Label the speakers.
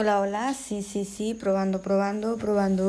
Speaker 1: Hola, hola, sí, sí, sí, probando, probando, probando.